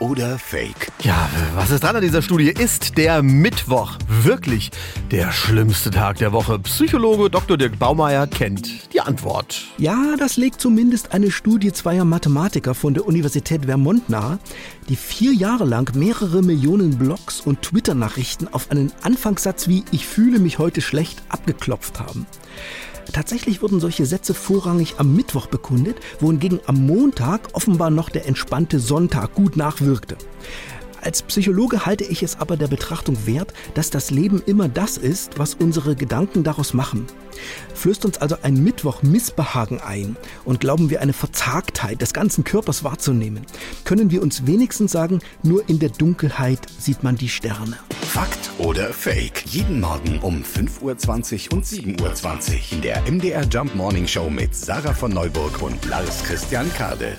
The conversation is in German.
oder Fake? Ja, was ist dran an dieser Studie? Ist der Mittwoch wirklich der schlimmste Tag der Woche? Psychologe Dr. Dirk Baumeier kennt die Antwort. Ja, das legt zumindest eine Studie zweier Mathematiker von der Universität Vermont nahe, die vier Jahre lang mehrere Millionen Blogs und Twitter-Nachrichten auf einen Anfangssatz wie Ich fühle mich heute schlecht abgeklopft haben. Tatsächlich wurden solche Sätze vorrangig am Mittwoch bekundet, wohingegen am Montag offenbar noch der entspannte Sonntag gut nachwirkte. Als Psychologe halte ich es aber der Betrachtung wert, dass das Leben immer das ist, was unsere Gedanken daraus machen. Flößt uns also ein Mittwoch Missbehagen ein und glauben wir eine Verzagtheit des ganzen Körpers wahrzunehmen, können wir uns wenigstens sagen, nur in der Dunkelheit sieht man die Sterne. Fakt oder Fake? Jeden Morgen um 5.20 Uhr und 7.20 Uhr in der MDR Jump Morning Show mit Sarah von Neuburg und Lars Christian Kade.